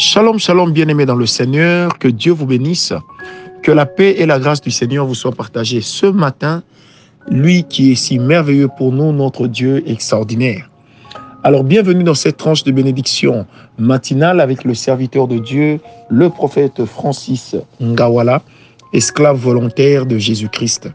Shalom, shalom, bien-aimés dans le Seigneur, que Dieu vous bénisse, que la paix et la grâce du Seigneur vous soient partagées ce matin, lui qui est si merveilleux pour nous, notre Dieu extraordinaire. Alors, bienvenue dans cette tranche de bénédiction matinale avec le serviteur de Dieu, le prophète Francis Ngawala, esclave volontaire de Jésus-Christ.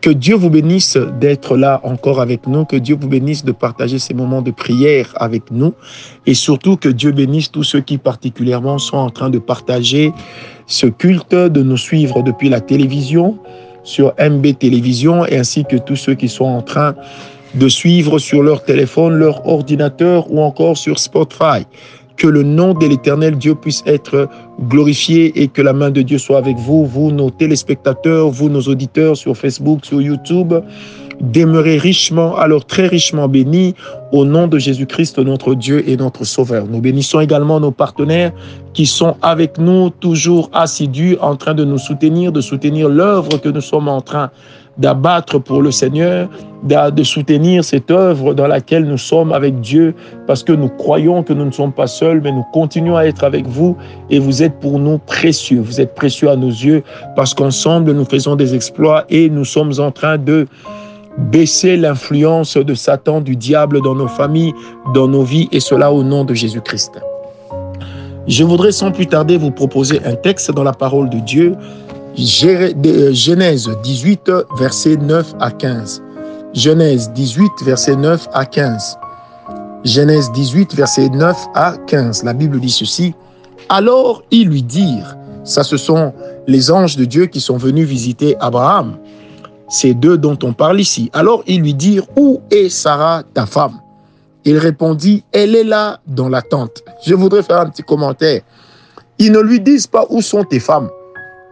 Que Dieu vous bénisse d'être là encore avec nous, que Dieu vous bénisse de partager ces moments de prière avec nous et surtout que Dieu bénisse tous ceux qui particulièrement sont en train de partager ce culte, de nous suivre depuis la télévision, sur MB Télévision et ainsi que tous ceux qui sont en train de suivre sur leur téléphone, leur ordinateur ou encore sur Spotify que le nom de l'éternel Dieu puisse être glorifié et que la main de Dieu soit avec vous, vous, nos téléspectateurs, vous, nos auditeurs sur Facebook, sur YouTube. Demeurez richement, alors très richement bénis au nom de Jésus-Christ, notre Dieu et notre Sauveur. Nous bénissons également nos partenaires qui sont avec nous, toujours assidus, en train de nous soutenir, de soutenir l'œuvre que nous sommes en train d'abattre pour le Seigneur, de soutenir cette œuvre dans laquelle nous sommes avec Dieu, parce que nous croyons que nous ne sommes pas seuls, mais nous continuons à être avec vous et vous êtes pour nous précieux. Vous êtes précieux à nos yeux parce qu'ensemble nous faisons des exploits et nous sommes en train de baisser l'influence de Satan, du diable dans nos familles, dans nos vies, et cela au nom de Jésus-Christ. Je voudrais sans plus tarder vous proposer un texte dans la parole de Dieu Genèse 18, verset 9 à 15. Genèse 18, verset 9 à 15. Genèse 18, verset 9 à 15. La Bible dit ceci. Alors ils lui dirent, ça ce sont les anges de Dieu qui sont venus visiter Abraham, ces deux dont on parle ici. Alors ils lui dirent, où est Sarah, ta femme? Il répondit, elle est là dans la tente. Je voudrais faire un petit commentaire. Ils ne lui disent pas où sont tes femmes?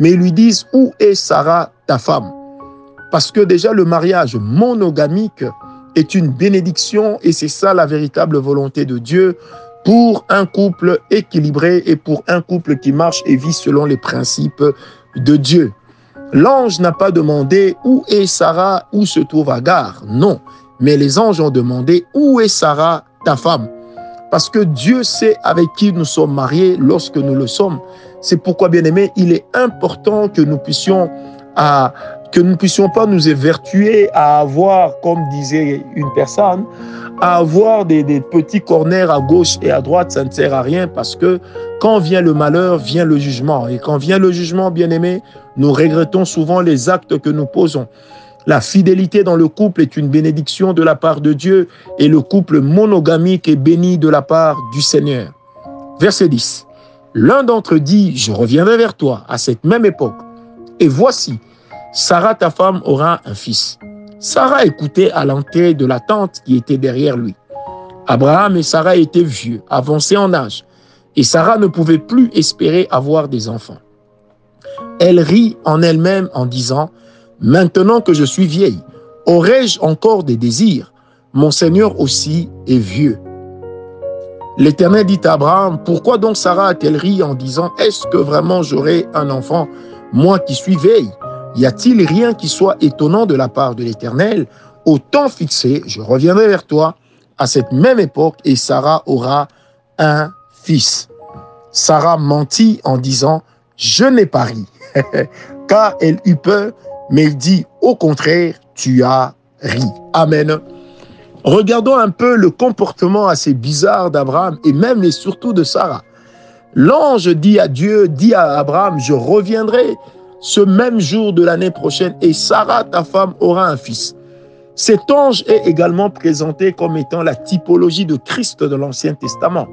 Mais ils lui disent Où est Sarah, ta femme? Parce que déjà le mariage monogamique est une bénédiction et c'est ça la véritable volonté de Dieu pour un couple équilibré et pour un couple qui marche et vit selon les principes de Dieu. L'ange n'a pas demandé où est Sarah, où se trouve Agar? Non, mais les anges ont demandé où est Sarah, ta femme? Parce que Dieu sait avec qui nous sommes mariés lorsque nous le sommes. C'est pourquoi, bien aimé, il est important que nous puissions que nous ne puissions pas nous évertuer à avoir, comme disait une personne, à avoir des, des, petits corners à gauche et à droite, ça ne sert à rien parce que quand vient le malheur, vient le jugement. Et quand vient le jugement, bien aimé, nous regrettons souvent les actes que nous posons. La fidélité dans le couple est une bénédiction de la part de Dieu et le couple monogamique est béni de la part du Seigneur. Verset 10. L'un d'entre eux dit, je reviendrai vers toi à cette même époque. Et voici, Sarah, ta femme, aura un fils. Sarah écoutait à l'entrée de la tente qui était derrière lui. Abraham et Sarah étaient vieux, avancés en âge, et Sarah ne pouvait plus espérer avoir des enfants. Elle rit en elle-même en disant, Maintenant que je suis vieille, aurais-je encore des désirs? Mon Seigneur aussi est vieux. L'Éternel dit à Abraham, pourquoi donc Sarah a-t-elle ri en disant, est-ce que vraiment j'aurai un enfant, moi qui suis vieille? Y a-t-il rien qui soit étonnant de la part de l'Éternel? Au temps fixé, je reviendrai vers toi à cette même époque et Sarah aura un fils. Sarah mentit en disant, je n'ai pas ri, car elle eut peur mais il dit au contraire, tu as ri. Amen. Regardons un peu le comportement assez bizarre d'Abraham et même et surtout de Sarah. L'ange dit à Dieu, dit à Abraham, je reviendrai ce même jour de l'année prochaine et Sarah, ta femme, aura un fils. Cet ange est également présenté comme étant la typologie de Christ de l'Ancien Testament.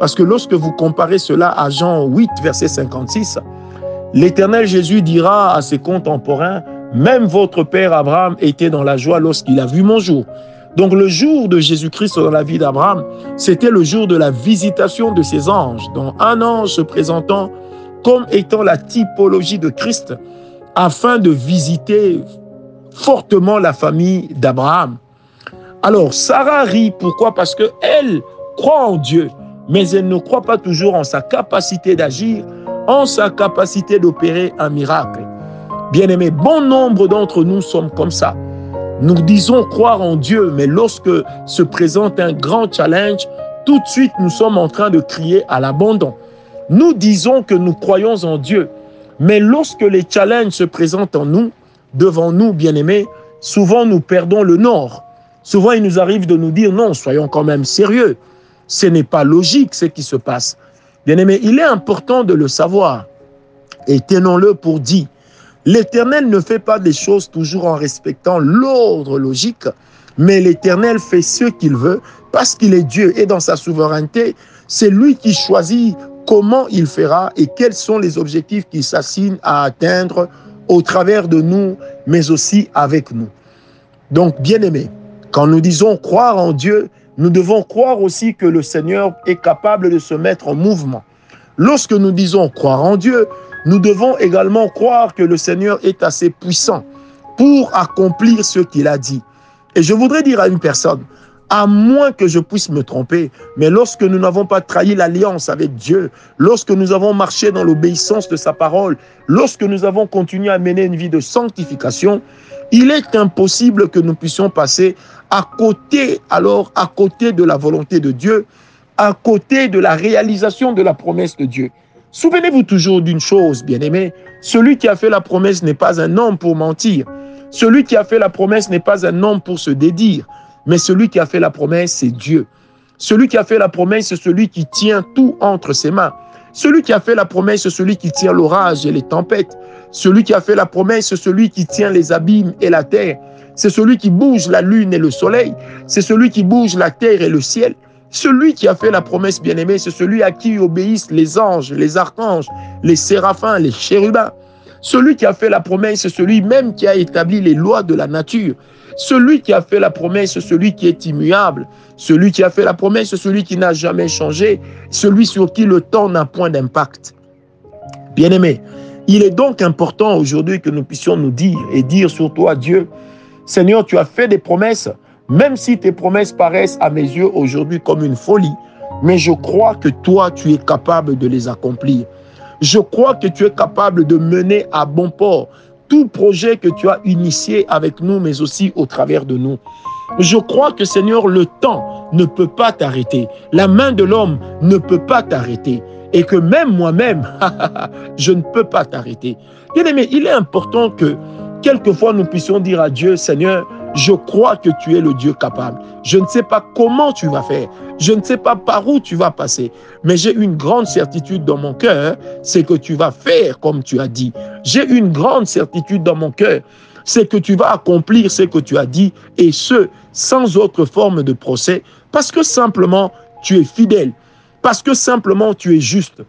Parce que lorsque vous comparez cela à Jean 8, verset 56, l'Éternel Jésus dira à ses contemporains, même votre père Abraham était dans la joie lorsqu'il a vu mon jour. Donc le jour de Jésus-Christ dans la vie d'Abraham, c'était le jour de la visitation de ses anges, dont un ange se présentant comme étant la typologie de Christ, afin de visiter fortement la famille d'Abraham. Alors Sarah rit, pourquoi? Parce qu'elle croit en Dieu, mais elle ne croit pas toujours en sa capacité d'agir, en sa capacité d'opérer un miracle. Bien-aimés, bon nombre d'entre nous sommes comme ça. Nous disons croire en Dieu, mais lorsque se présente un grand challenge, tout de suite nous sommes en train de crier à l'abandon. Nous disons que nous croyons en Dieu, mais lorsque les challenges se présentent en nous, devant nous, bien-aimés, souvent nous perdons le nord. Souvent, il nous arrive de nous dire non, soyons quand même sérieux. Ce n'est pas logique ce qui se passe. Bien-aimés, il est important de le savoir. Et tenons-le pour dit. L'Éternel ne fait pas des choses toujours en respectant l'ordre logique, mais l'Éternel fait ce qu'il veut parce qu'il est Dieu et dans sa souveraineté, c'est lui qui choisit comment il fera et quels sont les objectifs qu'il s'assigne à atteindre au travers de nous, mais aussi avec nous. Donc, bien aimé, quand nous disons croire en Dieu, nous devons croire aussi que le Seigneur est capable de se mettre en mouvement. Lorsque nous disons croire en Dieu, nous devons également croire que le Seigneur est assez puissant pour accomplir ce qu'il a dit. Et je voudrais dire à une personne, à moins que je puisse me tromper, mais lorsque nous n'avons pas trahi l'alliance avec Dieu, lorsque nous avons marché dans l'obéissance de sa parole, lorsque nous avons continué à mener une vie de sanctification, il est impossible que nous puissions passer à côté, alors à côté de la volonté de Dieu, à côté de la réalisation de la promesse de Dieu. Souvenez-vous toujours d'une chose, bien-aimé, celui qui a fait la promesse n'est pas un homme pour mentir. Celui qui a fait la promesse n'est pas un homme pour se dédire. Mais celui qui a fait la promesse, c'est Dieu. Celui qui a fait la promesse, c'est celui qui tient tout entre ses mains. Celui qui a fait la promesse, c'est celui qui tient l'orage et les tempêtes. Celui qui a fait la promesse, c'est celui qui tient les abîmes et la terre. C'est celui qui bouge la lune et le soleil. C'est celui qui bouge la terre et le ciel. Celui qui a fait la promesse bien-aimée, c'est celui à qui obéissent les anges, les archanges, les séraphins, les chérubins. Celui qui a fait la promesse, c'est celui même qui a établi les lois de la nature. Celui qui a fait la promesse, celui qui est immuable. Celui qui a fait la promesse, celui qui n'a jamais changé. Celui sur qui le temps n'a point d'impact. Bien-aimé, il est donc important aujourd'hui que nous puissions nous dire et dire sur toi, Dieu, Seigneur, tu as fait des promesses, même si tes promesses paraissent à mes yeux aujourd'hui comme une folie, mais je crois que toi, tu es capable de les accomplir. Je crois que tu es capable de mener à bon port tout projet que tu as initié avec nous, mais aussi au travers de nous. Je crois que Seigneur, le temps ne peut pas t'arrêter. La main de l'homme ne peut pas t'arrêter. Et que même moi-même, je ne peux pas t'arrêter. Bien aimé, il est important que quelquefois nous puissions dire à Dieu, Seigneur, je crois que tu es le Dieu capable. Je ne sais pas comment tu vas faire. Je ne sais pas par où tu vas passer. Mais j'ai une grande certitude dans mon cœur, c'est que tu vas faire comme tu as dit. J'ai une grande certitude dans mon cœur, c'est que tu vas accomplir ce que tu as dit, et ce, sans autre forme de procès, parce que simplement tu es fidèle, parce que simplement tu es juste.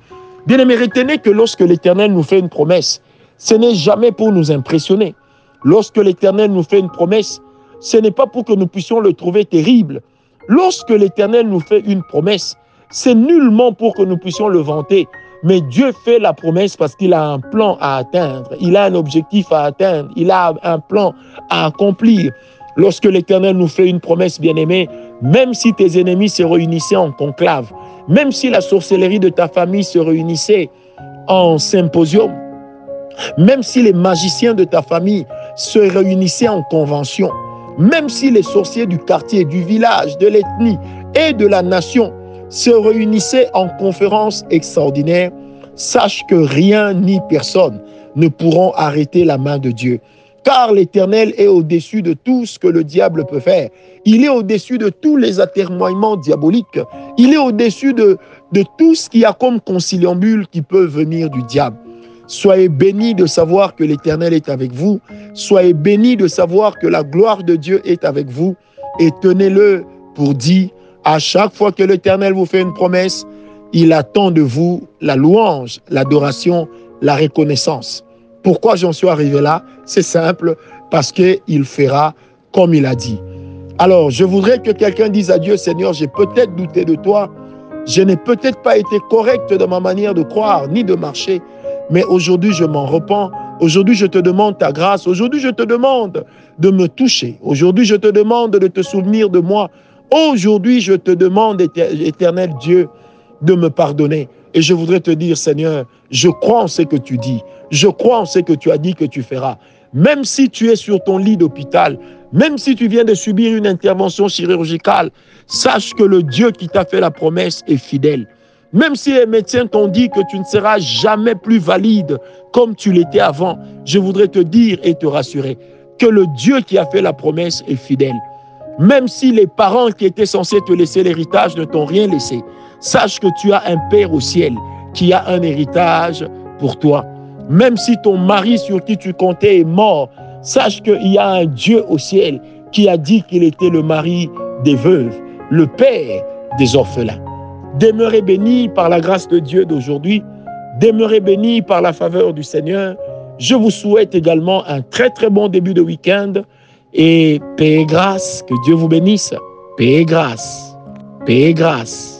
Bien-aimé, retenez que lorsque l'Éternel nous fait une promesse, ce n'est jamais pour nous impressionner. Lorsque l'Éternel nous fait une promesse, ce n'est pas pour que nous puissions le trouver terrible. Lorsque l'Éternel nous fait une promesse, c'est nullement pour que nous puissions le vanter. Mais Dieu fait la promesse parce qu'il a un plan à atteindre, il a un objectif à atteindre, il a un plan à accomplir. Lorsque l'Éternel nous fait une promesse, bien-aimée, même si tes ennemis se réunissaient en conclave, même si la sorcellerie de ta famille se réunissait en symposium, même si les magiciens de ta famille se réunissaient en convention, même si les sorciers du quartier, du village, de l'ethnie et de la nation se réunissaient en conférence extraordinaire, sache que rien ni personne ne pourront arrêter la main de Dieu. Car l'Éternel est au-dessus de tout ce que le diable peut faire. Il est au-dessus de tous les atermoiements diaboliques. Il est au-dessus de, de tout ce qui a comme conciliambule qui peut venir du diable. Soyez bénis de savoir que l'Éternel est avec vous. Soyez bénis de savoir que la gloire de Dieu est avec vous. Et tenez-le pour dit, à chaque fois que l'Éternel vous fait une promesse, il attend de vous la louange, l'adoration, la reconnaissance. Pourquoi j'en suis arrivé là? C'est simple, parce qu'il fera comme il a dit. Alors, je voudrais que quelqu'un dise à Dieu, Seigneur, j'ai peut-être douté de toi, je n'ai peut-être pas été correct dans ma manière de croire ni de marcher, mais aujourd'hui, je m'en repens. Aujourd'hui, je te demande ta grâce. Aujourd'hui, je te demande de me toucher. Aujourd'hui, je te demande de te souvenir de moi. Aujourd'hui, je te demande, éternel Dieu, de me pardonner. Et je voudrais te dire, Seigneur, je crois en ce que tu dis. Je crois en ce que tu as dit que tu feras. Même si tu es sur ton lit d'hôpital, même si tu viens de subir une intervention chirurgicale, sache que le Dieu qui t'a fait la promesse est fidèle. Même si les médecins t'ont dit que tu ne seras jamais plus valide comme tu l'étais avant, je voudrais te dire et te rassurer que le Dieu qui a fait la promesse est fidèle. Même si les parents qui étaient censés te laisser l'héritage ne t'ont rien laissé, sache que tu as un Père au ciel qui a un héritage pour toi. Même si ton mari sur qui tu comptais est mort, sache qu'il y a un Dieu au ciel qui a dit qu'il était le mari des veuves, le Père des orphelins. Demeurez bénis par la grâce de Dieu d'aujourd'hui. Demeurez bénis par la faveur du Seigneur. Je vous souhaite également un très très bon début de week-end et paix et grâce. Que Dieu vous bénisse. Paix et grâce. Paix et grâce.